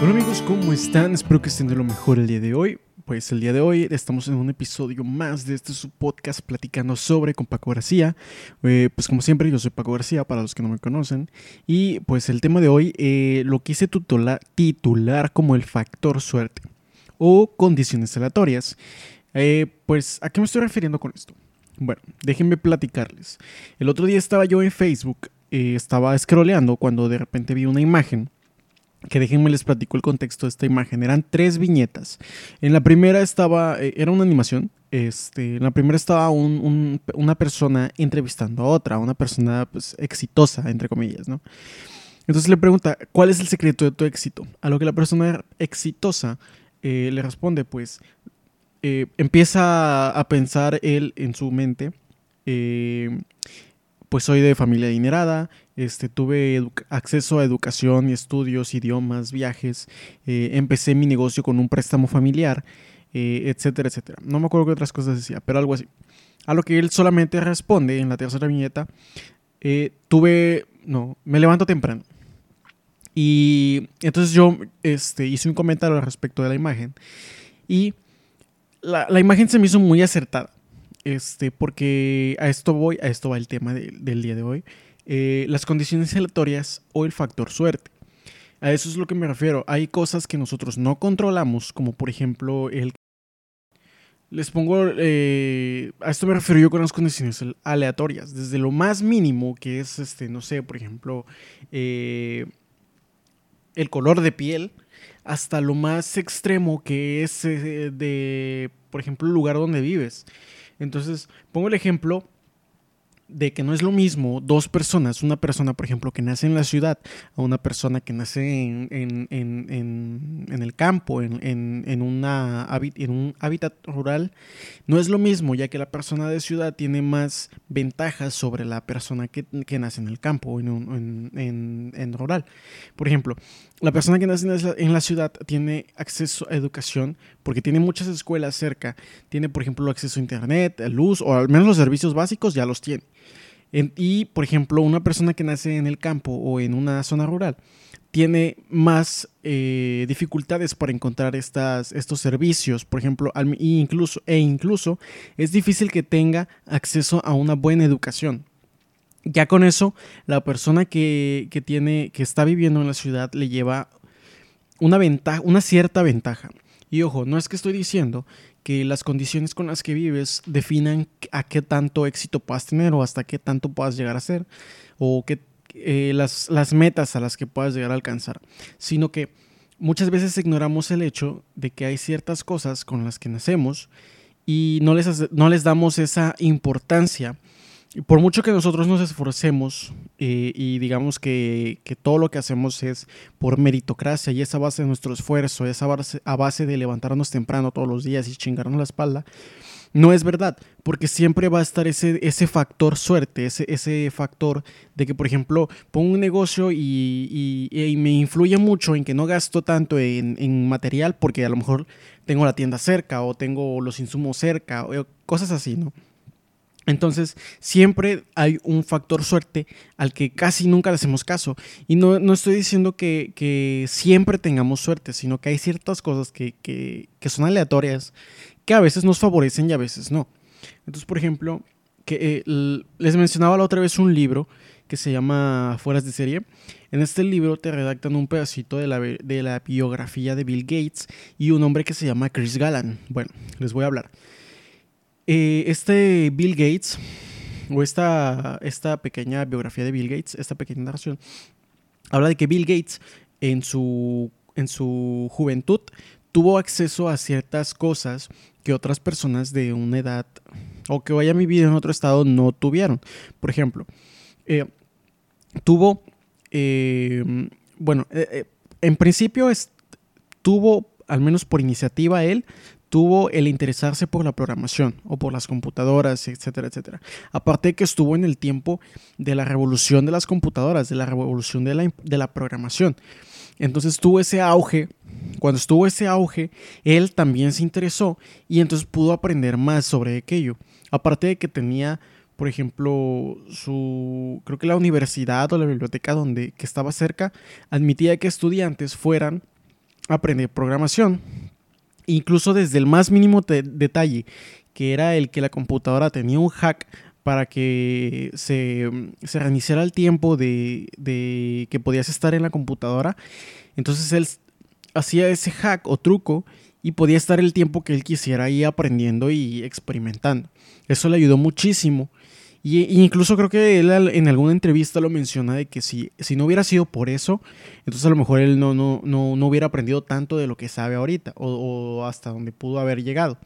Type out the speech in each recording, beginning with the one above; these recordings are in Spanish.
Hola amigos, ¿cómo están? Espero que estén de lo mejor el día de hoy. Pues el día de hoy estamos en un episodio más de este su podcast platicando sobre con Paco García. Eh, pues como siempre yo soy Paco García para los que no me conocen. Y pues el tema de hoy eh, lo quise titular, como el factor suerte o condiciones aleatorias. Eh, pues ¿a qué me estoy refiriendo con esto? Bueno, déjenme platicarles. El otro día estaba yo en Facebook, estaba scrolleando cuando de repente vi una imagen que déjenme les platico el contexto de esta imagen. Eran tres viñetas. En la primera estaba, eh, era una animación. Este, en la primera estaba una persona entrevistando a otra, una persona pues, exitosa, entre comillas, ¿no? Entonces le pregunta, ¿cuál es el secreto de tu éxito? A lo que la persona exitosa eh, le responde, pues, eh, empieza a pensar él en su mente, pues soy de familia adinerada, este, tuve acceso a educación y estudios, idiomas, viajes, eh, empecé mi negocio con un préstamo familiar, eh, etcétera, etcétera. No me acuerdo qué otras cosas decía, pero algo así. A lo que él solamente responde en la tercera viñeta, eh, tuve, no, me levanto temprano. Y entonces yo este, hice un comentario al respecto de la imagen y la, la imagen se me hizo muy acertada. Este, porque a esto voy, a esto va el tema del día de hoy. Eh, las condiciones aleatorias o el factor suerte. A eso es lo que me refiero. Hay cosas que nosotros no controlamos, como por ejemplo el... Les pongo... Eh, a esto me refiero yo con las condiciones aleatorias. Desde lo más mínimo, que es, este, no sé, por ejemplo, eh, el color de piel, hasta lo más extremo que es de, por ejemplo, el lugar donde vives. Entonces, pongo el ejemplo de que no es lo mismo dos personas, una persona, por ejemplo, que nace en la ciudad, a una persona que nace en, en, en, en el campo, en, una, en un hábitat rural, no es lo mismo, ya que la persona de ciudad tiene más ventajas sobre la persona que, que nace en el campo o en, rural. Por ejemplo, la persona que nace en la ciudad tiene acceso a educación porque tiene muchas escuelas cerca, tiene, por ejemplo, acceso a internet, luz, o al menos los servicios básicos ya los tiene y, por ejemplo, una persona que nace en el campo o en una zona rural tiene más eh, dificultades para encontrar estas, estos servicios, por ejemplo, incluso, e incluso es difícil que tenga acceso a una buena educación. Ya con eso, la persona que, que tiene, que está viviendo en la ciudad le lleva una ventaja, una cierta ventaja. Y ojo, no es que estoy diciendo que las condiciones con las que vives definan a qué tanto éxito puedas tener o hasta qué tanto puedas llegar a ser o que, eh, las, las metas a las que puedas llegar a alcanzar, sino que muchas veces ignoramos el hecho de que hay ciertas cosas con las que nacemos y no les, no les damos esa importancia por mucho que nosotros nos esforcemos eh, y digamos que, todo lo que hacemos es por meritocracia y esa base de nuestro esfuerzo, esa base, a base de levantarnos temprano todos los días y chingarnos la espalda, no es verdad, porque siempre va a estar ese, ese factor suerte, ese, ese factor de que, por ejemplo, pongo un negocio y, me influye mucho en que no gasto tanto en, en, material porque a lo mejor tengo la tienda cerca o tengo los insumos cerca, o cosas así, ¿no? Entonces, siempre hay un factor suerte al que casi nunca le hacemos caso. Y no, no estoy diciendo que, siempre tengamos suerte, sino que hay ciertas cosas que, son aleatorias, que a veces nos favorecen y a veces no. Entonces, por ejemplo, que, eh, les mencionaba la otra vez un libro que se llama Fueras de serie. En este libro te redactan un pedacito de la, de la biografía de Bill Gates y un hombre que se llama Chris Gallan. Bueno, les voy a hablar. Eh, este Bill Gates, o esta, esta pequeña biografía de Bill Gates, esta pequeña narración, habla de que Bill Gates en su, en su juventud tuvo acceso a ciertas cosas que otras personas de una edad o que vayan vivido en otro estado no tuvieron. Por ejemplo, eh, tuvo, eh, bueno, en principio es, tuvo, al menos por iniciativa él, tuvo el interesarse por la programación o por las computadoras, etcétera, etcétera. Aparte de que estuvo en el tiempo de la revolución de las computadoras, de la revolución de la, de la programación. Entonces tuvo ese auge. Cuando estuvo ese auge, él también se interesó y entonces pudo aprender más sobre aquello. Aparte de que tenía, por ejemplo, su, creo que la universidad o la biblioteca donde que estaba cerca admitía que estudiantes fueran aprender programación. Incluso desde el más mínimo detalle, que era el que la computadora tenía un hack para que se, se reiniciara el tiempo de, de, que podías estar en la computadora. Entonces él hacía ese hack o truco y podía estar el tiempo que él quisiera ahí aprendiendo y experimentando. Eso le ayudó muchísimo. Y, incluso creo que él en alguna entrevista lo menciona de que si, si no hubiera sido por eso, entonces a lo mejor él no, no, no, no hubiera aprendido tanto de lo que sabe ahorita o, hasta donde pudo haber llegado.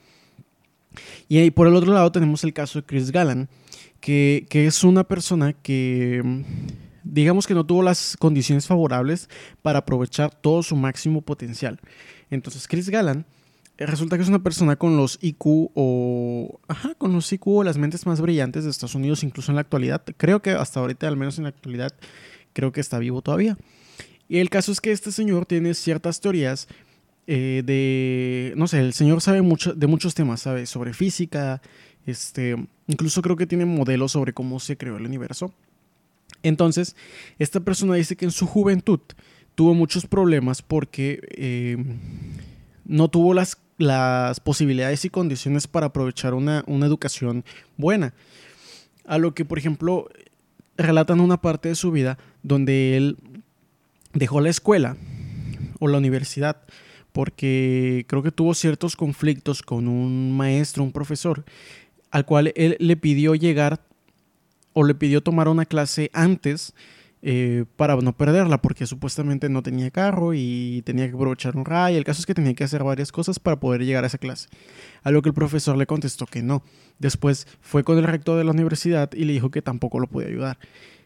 Y por el otro lado tenemos el caso de Chris Gallan, que, es una persona que digamos que no tuvo las condiciones favorables para aprovechar todo su máximo potencial. Entonces Chris Gallan resulta que es una persona con los IQ o ajá, con los IQ o las mentes más brillantes de Estados Unidos incluso en la actualidad. Creo que hasta ahorita al menos en la actualidad creo que está vivo todavía. Y el caso es que este señor tiene ciertas teorías eh, de, no sé, el señor sabe mucho de muchos temas, sabe sobre física, este, incluso creo que tiene modelos sobre cómo se creó el universo. Entonces, esta persona dice que en su juventud tuvo muchos problemas porque eh, no tuvo las, las, posibilidades y condiciones para aprovechar una, una, educación buena. A lo que, por ejemplo, relatan una parte de su vida donde él dejó la escuela o la universidad porque creo que tuvo ciertos conflictos con un maestro, un profesor, al cual él le pidió llegar o le pidió tomar una clase antes eh, para no perderla, porque supuestamente no tenía carro y tenía que aprovechar un ray. El caso es que tenía que hacer varias cosas para poder llegar a esa clase. A lo que el profesor le contestó que no. Después fue con el rector de la universidad y le dijo que tampoco lo podía ayudar.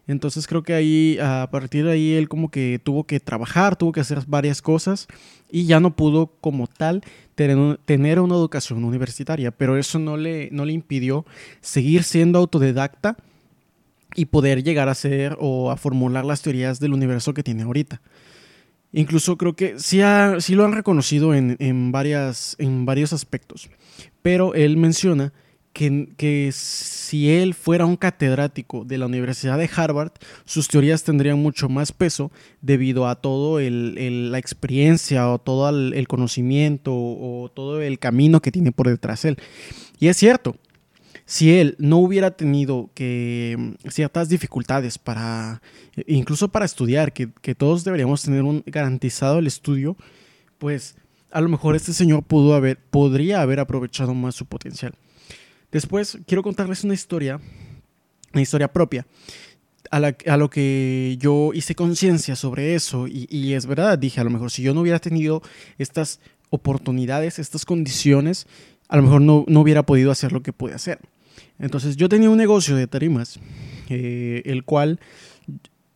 Entonces creo que ahí, a partir de ahí, él como que tuvo que trabajar, tuvo que hacer varias cosas y ya no pudo como tal tener, una educación universitaria, pero eso no le, no le impidió seguir siendo autodidacta y poder llegar a ser o a formular las teorías del universo que tiene ahorita. Incluso creo que sí, sí lo han reconocido en, en, varias, en varios aspectos, pero él menciona que, si él fuera un catedrático de la Universidad de Harvard, sus teorías tendrían mucho más peso debido a todo la experiencia o todo el, conocimiento o todo el camino que tiene por detrás él. Y es cierto, si él no hubiera tenido que mm, ciertas dificultades para, incluso para estudiar, que, todos deberíamos tener un, garantizado el estudio, pues a lo mejor este señor pudo haber, podría haber aprovechado más su potencial. Después quiero contarles una historia, una historia propia, a, lo que yo hice conciencia sobre eso y, es verdad, dije, a lo mejor si yo no hubiera tenido estas oportunidades, estas condiciones, a lo mejor no, hubiera podido hacer lo que pude hacer. Entonces yo tenía un negocio de tarimas, eh, el cual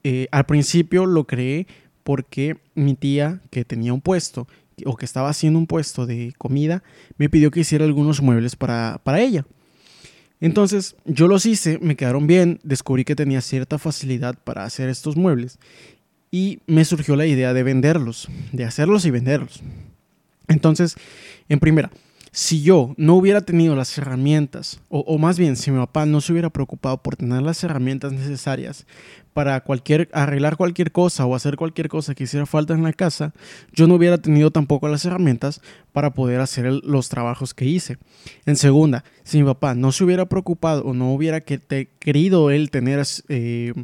eh, al principio lo creé porque mi tía, que tenía un puesto o que estaba haciendo un puesto de comida, me pidió que hiciera algunos muebles para, para ella. Entonces yo los hice, me quedaron bien, descubrí que tenía cierta facilidad para hacer estos muebles y me surgió la idea de venderlos, de hacerlos y venderlos. Entonces, en primera, si yo no hubiera tenido las herramientas, o, más bien si mi papá no se hubiera preocupado por tener las herramientas necesarias para cualquier, arreglar cualquier cosa o hacer cualquier cosa que hiciera falta en la casa, yo no hubiera tenido tampoco las herramientas para poder hacer los trabajos que hice. En segunda, si mi papá no se hubiera preocupado o no hubiera querido él tener, eh,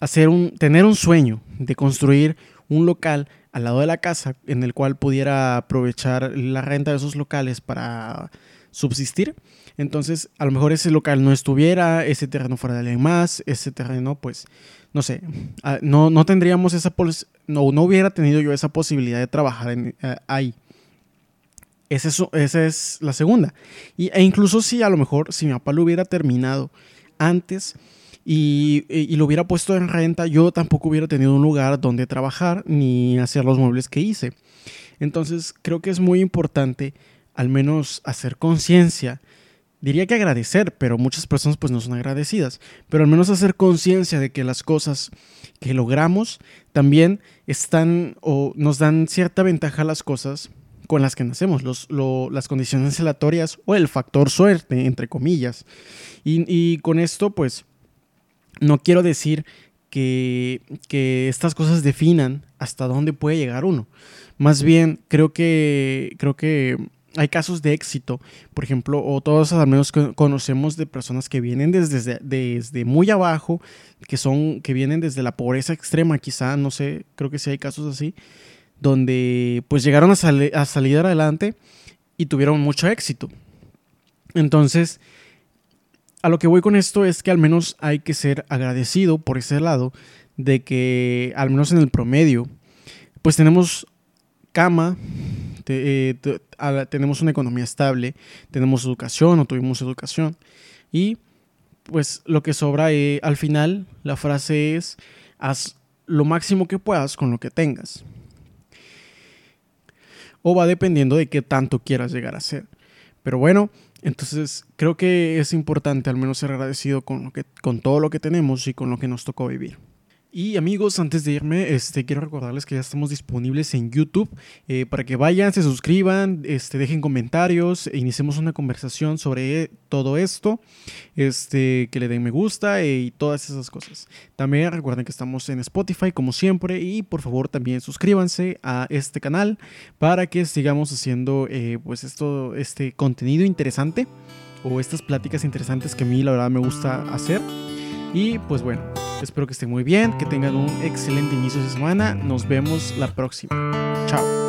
hacer un, tener un sueño de construir un local al lado de la casa en el cual pudiera aprovechar la renta de esos locales para subsistir. Entonces, a lo mejor ese local no estuviera, ese terreno fuera de alguien más, ese terreno, pues, no sé, ah, no, no tendríamos esa, no, no hubiera tenido yo esa posibilidad de trabajar eh, ahí. Esa es, esa es la segunda. Y, e incluso si a lo mejor, si mi papá lo hubiera terminado antes, y, lo hubiera puesto en renta, yo tampoco hubiera tenido un lugar donde trabajar ni hacer los muebles que hice. Entonces creo que es muy importante al menos hacer conciencia. Diría que agradecer, pero muchas personas pues no son agradecidas. Pero al menos hacer conciencia de que las cosas que logramos también están o nos dan cierta ventaja a las cosas con las que nacemos, los, las condiciones aleatorias o el factor suerte, entre comillas. Y, y con esto pues no quiero decir que, que estas cosas definan hasta dónde puede llegar uno. Más bien, creo que, creo que hay casos de éxito, por ejemplo, o todos al menos conocemos de personas que vienen desde, desde, muy abajo, que son, que vienen desde la pobreza extrema, quizá, no sé, creo que sí hay casos así, donde pues llegaron a, a salir adelante y tuvieron mucho éxito. Entonces, a lo que voy con esto es que al menos hay que ser agradecido por ese lado de que al menos en el promedio, pues tenemos cama, eh, tenemos una economía estable, tenemos educación o tuvimos educación. Y pues lo que sobra eh, al final, la frase es, haz lo máximo que puedas con lo que tengas. O va dependiendo de qué tanto quieras llegar a ser. Pero bueno, entonces creo que es importante al menos ser agradecido con, lo que, con todo lo que tenemos y con lo que nos tocó vivir. Y amigos, antes de irme, este, quiero recordarles que ya estamos disponibles en YouTube eh, para que vayan, se suscriban, este, dejen comentarios e iniciemos una conversación sobre todo esto, este, que le den me gusta eh, y todas esas cosas. También recuerden que estamos en Spotify como siempre y por favor también suscríbanse a este canal para que sigamos haciendo eh, pues esto, este contenido interesante o estas pláticas interesantes que a mí la verdad me gusta hacer. Y pues bueno. Espero que estén muy bien, que tengan un excelente inicio de semana. Nos vemos la próxima. Chao.